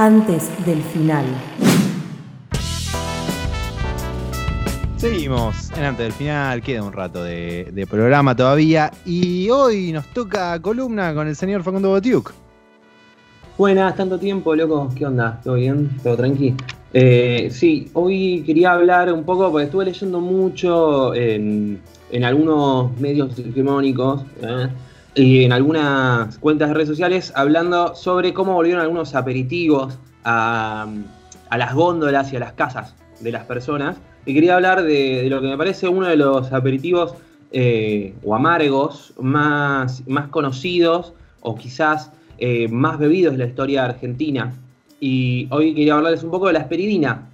antes del final. Seguimos en antes del final, queda un rato de, programa todavía y hoy nos toca columna con el señor Facundo Botiuk. Buenas, tanto tiempo, loco. ¿Qué onda? ¿Todo bien? ¿Todo tranqui? Eh, sí, hoy quería hablar un poco, porque estuve leyendo mucho en, algunos medios hegemónicos ¿eh? Y en algunas cuentas de redes sociales hablando sobre cómo volvieron algunos aperitivos a, a las góndolas y a las casas de las personas y quería hablar de, lo que me parece uno de los aperitivos eh, o amargos más, más conocidos o quizás eh, más bebidos de la historia argentina. Y hoy quería hablarles un poco de la esperidina,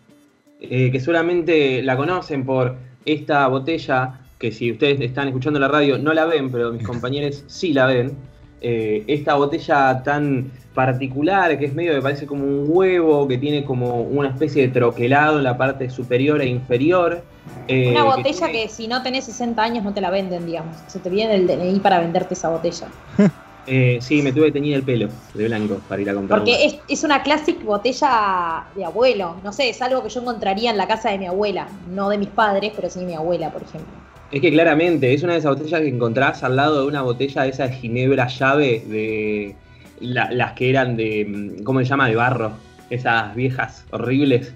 eh, que solamente la conocen por esta botella, que si ustedes están escuchando la radio no la ven, pero mis compañeros sí la ven. esta botella tan particular, que es medio que parece como un huevo, que tiene como una especie de troquelado en la parte superior e inferior. Eh, una botella que, si no tenés 60 años no te la venden, digamos. Se te viene el DNI para venderte esa botella. Eh, sí, me tuve que teñir el pelo de blanco para ir a comprar. Porque es, es, una clásica botella de abuelo. No sé, es algo que yo encontraría en la casa de mi abuela. No de mis padres, pero sí de mi abuela, por ejemplo. Es que claramente es una de esas botellas que encontrás al lado de una botella de esa ginebra llave de las que eran de, mm, ¿cómo se llama? De barro, esas viejas horribles.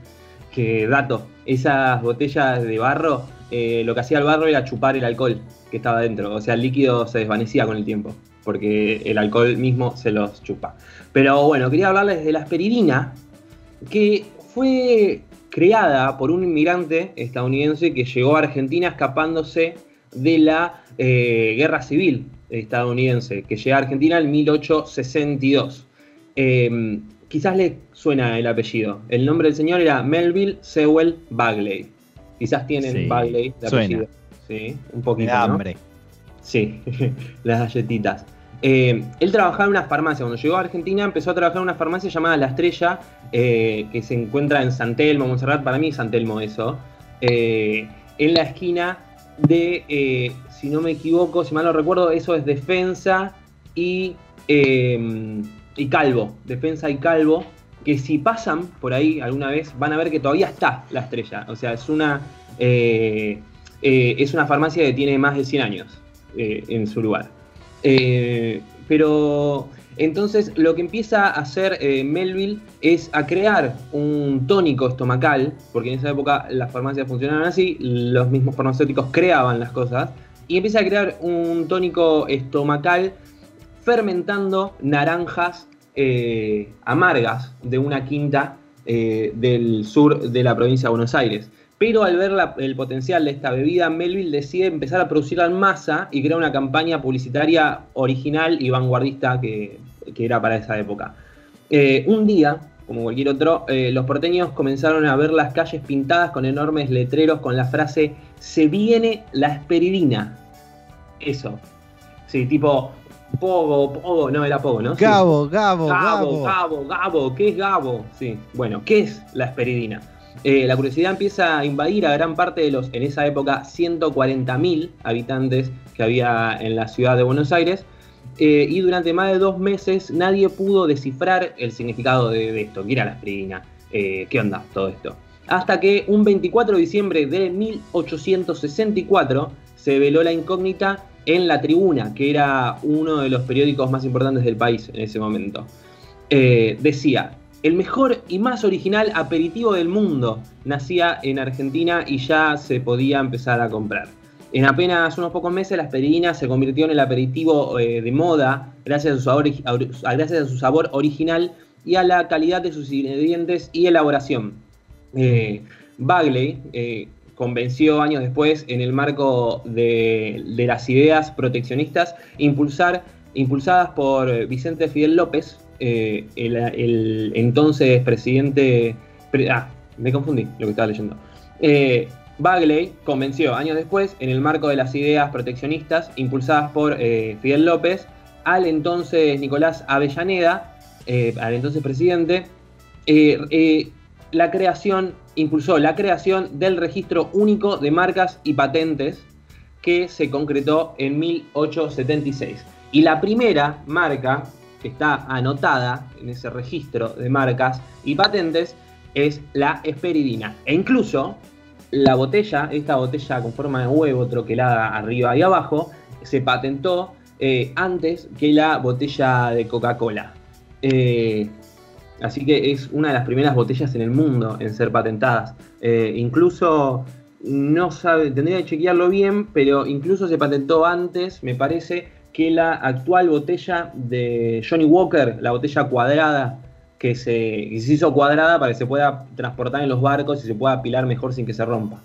Que dato, esas botellas de barro, eh, lo que hacía el barro era chupar el alcohol que estaba dentro. O sea, el líquido se desvanecía con el tiempo, porque el alcohol mismo se los chupa. Pero bueno, quería hablarles de la asperidina, que fue creada por un inmigrante estadounidense que llegó a Argentina escapándose de la eh, guerra civil estadounidense que llega a Argentina en 1862. Em, quizás le suena el apellido. El nombre del señor era Melville Sewell Bagley. Quizás tienen Bagley de apellido. Sí, un poquito. hambre. Sí, las galletitas. Em, él trabajaba en una farmacia. Cuando llegó a Argentina empezó a trabajar en una farmacia llamada La Estrella, eh, que se encuentra en San Telmo, Montserrat. Para mí es San Telmo eso. Eh, en la esquina de eh, si no me equivoco, si mal no recuerdo, eso es defensa y, y calvo. Defensa y calvo. Que si pasan por ahí alguna vez van a ver que todavía está la estrella. O sea, es una, eh, eh, es una farmacia que tiene más de 100 años eh, en su lugar. Pero entonces lo que empieza a hacer Melville es a crear un tónico estomacal, porque en esa época las farmacias funcionaban así, los mismos farmacéuticos creaban las cosas, y empieza a crear un tónico estomacal fermentando naranjas eh, amargas de una quinta eh, del sur de la provincia de Buenos Aires. Pero al ver el potencial de esta bebida, Melville decide empezar a producirla en masa y crea una campaña publicitaria original y vanguardista que, era para esa época. Eh, un día, como cualquier otro, los porteños comenzaron a ver las calles pintadas con enormes letreros con la frase Se viene la esperidina, eso. Sí, tipo, Pogo, Pogo, no era Pogo, ¿no? Gabo, Gabo, Gabo, Gabo, Gabo, ¿qué es Gabo? Sí, bueno, ¿qué es la esperidina? Eh, la curiosidad empieza a invadir a gran parte de los, en esa época, 140.000 habitantes que había en la ciudad de Buenos Aires. Eh, y durante más de dos meses nadie pudo descifrar el significado de, esto, ¿Qué era la esperidina, eh, qué onda todo esto. Hasta que un 24 de diciembre de 1864 se veló la incógnita en La Tribuna, que era uno de los periódicos más importantes del país en ese momento. Decía, el mejor y más original aperitivo del mundo nacía en Argentina y ya se podía empezar a comprar. En apenas unos pocos meses la aspirina se convirtió en el aperitivo eh, de moda gracias a, su sabor, gracias a su sabor original y a la calidad de sus ingredientes y elaboración. Eh, Bagley, convenció años después, en el marco de, las ideas proteccionistas, impulsar, impulsadas por Vicente Fidel López, eh, el, entonces presidente... ah, me confundí lo que estaba leyendo. Eh, Bagley convenció años después, en el marco de las ideas proteccionistas impulsadas por eh, Fidel López, al entonces Nicolás Avellaneda, al entonces presidente, la creación impulsó la creación del registro único de marcas y patentes que se concretó en 1876. Y la primera marca que está anotada en ese registro de marcas y patentes es la esperidina. E incluso la botella, esta botella con forma de huevo troquelada arriba y abajo, se patentó eh, antes que la botella de Coca-Cola. Eh, así que es una de las primeras botellas en el mundo en ser patentadas. Eh, incluso, no sabe, tendría que chequearlo bien, pero incluso se patentó antes, me parece, que la actual botella de Johnny Walker, la botella cuadrada, que se, hizo cuadrada para que se pueda transportar en los barcos y se pueda apilar mejor sin que se rompa.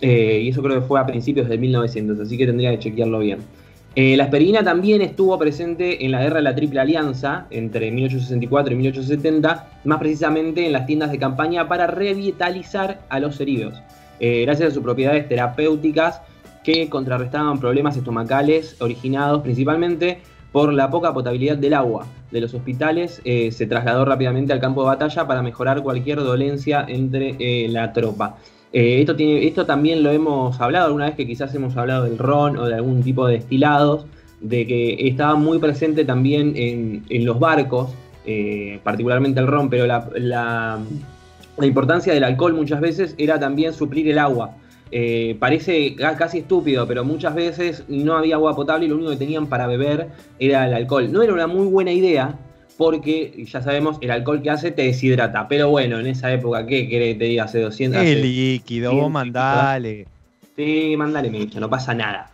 Eh, y eso creo que fue a principios de 1900, así que tendría que chequearlo bien. Eh, la esperidina también estuvo presente en la guerra de la Triple Alianza entre 1864 y 1870, más precisamente en las tiendas de campaña para revitalizar a los heridos, eh, gracias a sus propiedades terapéuticas que contrarrestaban problemas estomacales originados principalmente por la poca potabilidad del agua de los hospitales, eh, se trasladó rápidamente al campo de batalla para mejorar cualquier dolencia entre eh, la tropa. Eh, esto, también lo hemos hablado alguna vez que quizás hemos hablado del ron o de algún tipo de destilados, de que estaba muy presente también en, los barcos, particularmente el ron, pero la importancia del alcohol muchas veces era también suplir el agua. Eh, parece casi estúpido, pero muchas veces no había agua potable y lo único que tenían para beber era el alcohol. No era una muy buena idea, porque ya sabemos, el alcohol que hace te deshidrata. Pero bueno, en esa época, ¿qué querés que te diga? Hace 200 El líquido, vos mandale. Sí, mandale, mecha, no pasa nada.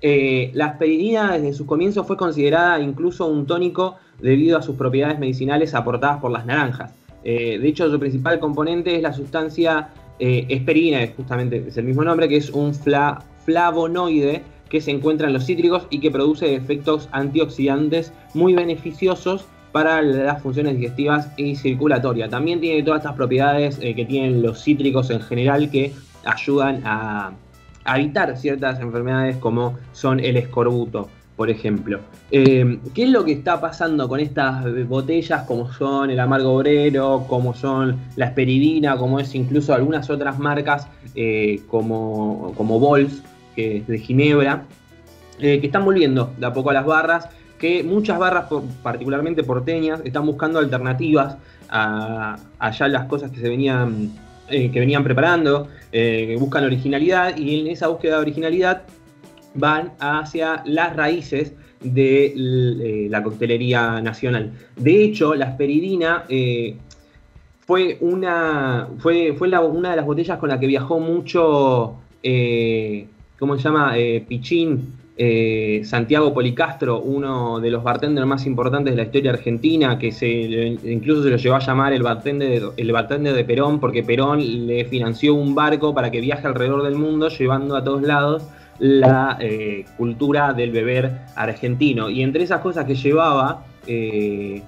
Eh, la aspirina desde sus comienzos fue considerada incluso un tónico debido a sus propiedades medicinales aportadas por las naranjas. Eh, de hecho, su principal componente es la sustancia eh, esperina, es justamente es el mismo nombre, que es un flavonoide que se encuentra en los cítricos y que produce efectos antioxidantes muy beneficiosos para las funciones digestivas y circulatorias. También tiene todas estas propiedades eh, que tienen los cítricos en general que ayudan a evitar ciertas enfermedades como son el escorbuto por ejemplo. Eh, ¿Qué es lo que está pasando con estas botellas como son el amargo obrero, como son la esperidina, como es incluso algunas otras marcas eh, como, como Bols, que es de Ginebra, eh, que están volviendo de a poco a las barras, que muchas barras, particularmente porteñas, están buscando alternativas a, ya las cosas que se venían, que venían preparando, que buscan originalidad y en esa búsqueda de originalidad van hacia las raíces de eh, la coctelería nacional. De hecho, la asperidina eh, fue, una, fue, fue una de las botellas con la que viajó mucho, eh, ¿cómo se llama? Pichín, Santiago Policastro, uno de los bartenders más importantes de la historia argentina, que se, incluso se lo llevó a llamar el bartender, el bartender de Perón, porque Perón le financió un barco para que viaje alrededor del mundo, llevando a todos lados la eh, cultura del beber argentino. Y entre esas cosas que llevaba eh,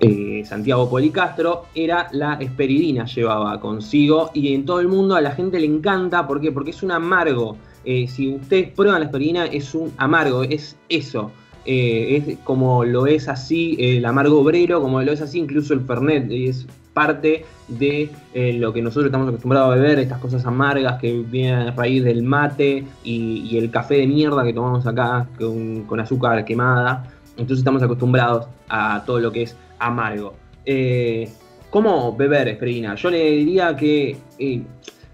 eh, Santiago Policastro era la esperidina, llevaba consigo. Y en todo el mundo a la gente le encanta, ¿por qué? Porque es un amargo. si ustedes prueban la esperidina, es un amargo, es eso. Es como lo es así el amargo obrero, como lo es así incluso el Fernet. Es parte de eh, lo que nosotros estamos acostumbrados a beber, estas cosas amargas que vienen a raíz del mate y, el café de mierda que tomamos acá con, azúcar quemada. Entonces estamos acostumbrados a todo lo que es amargo. Eh, ¿Cómo beber esperina? Yo le diría que eh,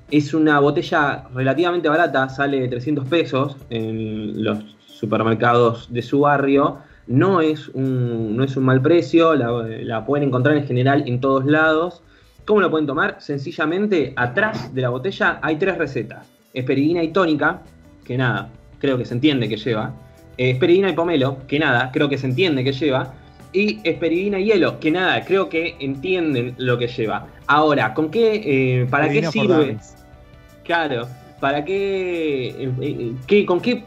es una botella relativamente barata, sale 300 pesos en los supermercados de su barrio no es un, no es un mal precio, la, pueden encontrar en general en todos lados. ¿Cómo lo pueden tomar? Sencillamente, atrás de la botella hay tres recetas. Esperidina y tónica, que nada, creo que se entiende que lleva. Eh, esperidina y pomelo, que nada, creo que se entiende que lleva. Y esperidina y hielo, que nada, creo que entienden lo que lleva. Ahora, ¿con qué, eh, para qué sirve? Claro, ¿para qué, eh, qué, con qué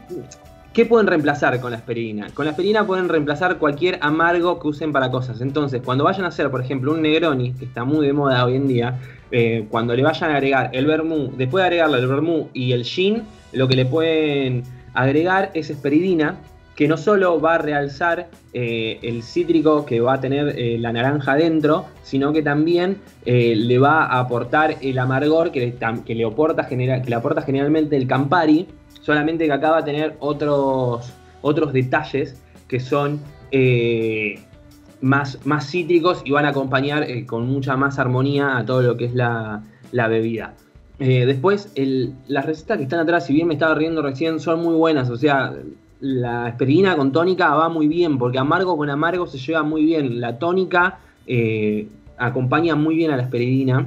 ¿Qué pueden reemplazar con la aspirina? Con la aspirina pueden reemplazar cualquier amargo que usen para cosas. Entonces, cuando vayan a hacer, por ejemplo, un Negroni, que está muy de moda hoy en día, eh, cuando le vayan a agregar el vermú, después de agregarle el vermú y el gin, lo que le pueden agregar es esperidina, que no solo va a realzar eh, el cítrico que va a tener eh, la naranja dentro, sino que también le va a aportar el amargor que le, aporta, que le aporta generalmente el Campari, solamente que acá va a tener otros, otros detalles que son, eh, más, más cítricos y van a acompañar eh, con mucha más armonía a todo lo que es la, la bebida. Eh, después, las recetas que están atrás, si bien me estaba riendo recién, son muy buenas. O sea, la esperidina con tónica va muy bien, porque amargo con amargo se lleva muy bien. La tónica acompaña muy bien a la esperidina.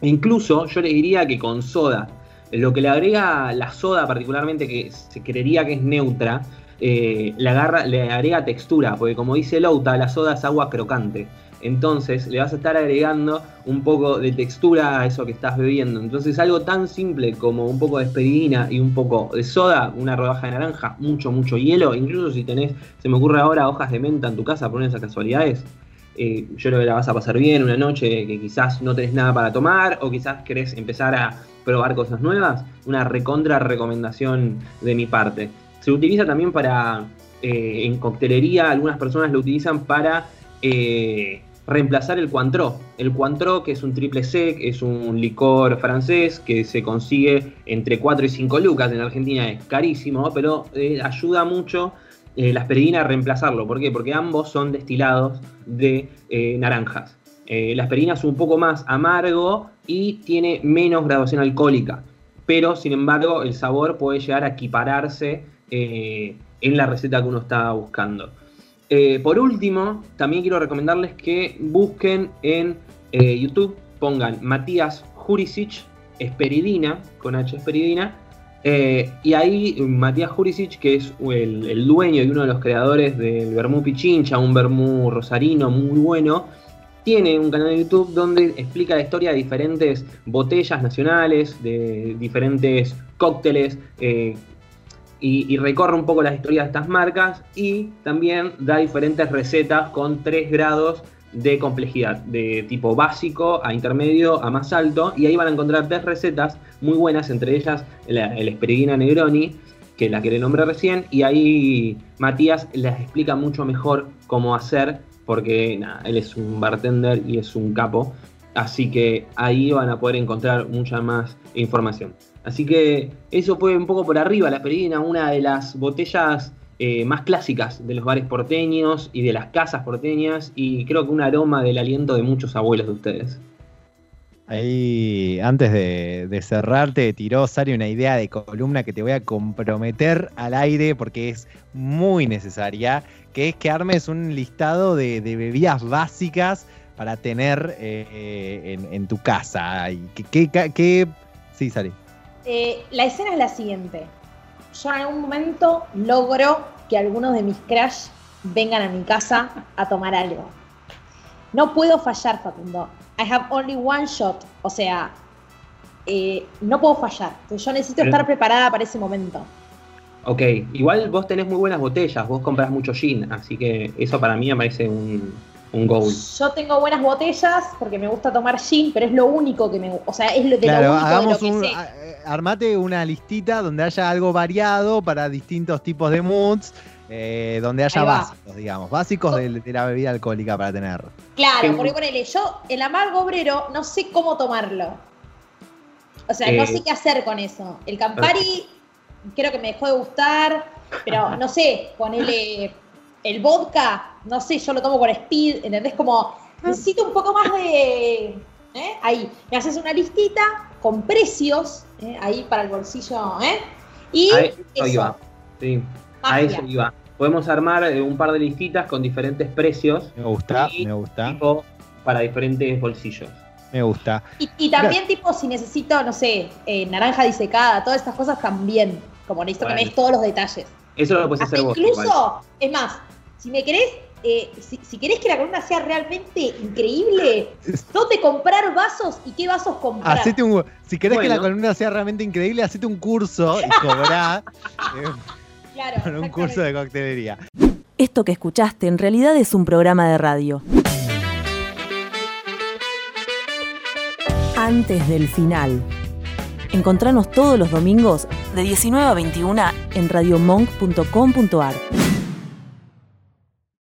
E incluso yo le diría que con soda. Lo que le agrega la soda, particularmente, que se creería que es neutra, eh, le, agarra, le agrega textura, porque como dice Louta, la soda es agua crocante. Entonces le vas a estar agregando un poco de textura a eso que estás bebiendo. Entonces algo tan simple como un poco de esperidina y un poco de soda, una rodaja de naranja, mucho, mucho hielo. Incluso si tenés, se me ocurre ahora, hojas de menta en tu casa por esas casualidades. Eh, yo creo que la vas a pasar bien una noche que quizás no tenés nada para tomar o quizás querés empezar a probar cosas nuevas. Una recontra recomendación de mi parte. Se utiliza también para, eh, en coctelería, algunas personas lo utilizan para eh, reemplazar el Cointreau. El Cointreau, que es un triple sec, es un licor francés que se consigue entre 4 y 5 lucas. En Argentina es carísimo, pero eh, ayuda mucho eh, la a reemplazarlo. ¿Por qué? Porque ambos son destilados de naranjas. la asperidina es un poco más amargo y tiene menos graduación alcohólica. Pero, sin embargo, el sabor puede llegar a equipararse en la receta que uno está buscando. Eh, por último, también quiero recomendarles que busquen en eh, YouTube, pongan Matías Jurisic, Esperidina, con H Esperidina, eh, y ahí Matías Jurisic, que es el, dueño y uno de los creadores del Bermú Pichincha, un Bermú rosarino muy bueno, tiene un canal de YouTube donde explica la historia de diferentes botellas nacionales, de diferentes cócteles, y, recorre un poco las historias de estas marcas y también da diferentes recetas con tres grados de complejidad, de tipo básico a intermedio a más alto, y ahí van a encontrar tres recetas muy buenas, entre ellas el Esperidina Negroni, que la que le nombré recién, y ahí Matías les explica mucho mejor cómo hacer, porque él es un bartender y es un capo, así que ahí van a poder encontrar mucha más información. Así que eso fue un poco por arriba, la Peregrina, una de las botellas eh, más clásicas de los bares porteños y de las casas porteñas, y creo que un aroma del aliento de muchos abuelos de ustedes. Ahí, antes de, cerrarte, tiró Sari una idea de columna que te voy a comprometer al aire porque es muy necesaria, que es que armes un listado de, bebidas básicas para tener eh, en, tu casa. ¿Qué, Sí, Sari. Eh, la escena es la siguiente. Yo en algún momento logro que algunos de mis crash vengan a mi casa a tomar algo. No puedo fallar, Facundo. I have only one shot. O sea, eh, no puedo fallar. yo necesito estar preparada para ese momento. Ok, igual vos tenés muy buenas botellas, vos compras mucho gin, así que eso para mí me parece un, yo tengo buenas botellas porque me gusta tomar gin, pero es lo único que me gusta. O sea, es lo, de lo único de lo que sé. Eh, armate una listita donde haya algo variado para distintos tipos de moods. Eh, donde haya básicos, digamos, básicos de, la bebida alcohólica para tener. Claro, porque ponele, yo el amargo obrero no sé cómo tomarlo. O sea, no eh, sé qué hacer con eso. El Campari creo que me dejó de gustar, pero no sé, ponele el vodka, no sé, yo lo tomo con speed, ¿entendés? Como necesito un poco más de... ¿eh? Ahí, me haces una listita con precios, ¿eh? ahí para el bolsillo, ¿eh? Y a eso, iba. Sí, a eso iba. Podemos armar eh, un par de listitas con diferentes precios. Me gusta, me gusta. Tipo para diferentes bolsillos. Me gusta. Y, también, tipo, si necesito, no sé, naranja disecada, todas estas cosas también. Como necesito que me des todos los detalles. Eso lo puedes hacer vos. Incluso, es más, si me querés, eh, si, querés que la columna sea realmente increíble, ¿dónde comprar vasos y qué vasos comprar? si querés que la columna sea realmente increíble, hacete un curso y cobrá eh, claro, con un curso de coctelería. Esto que escuchaste en realidad es un programa de radio. Antes del final. Encontranos todos los domingos de 19 a 21 en radiomonk.com.ar.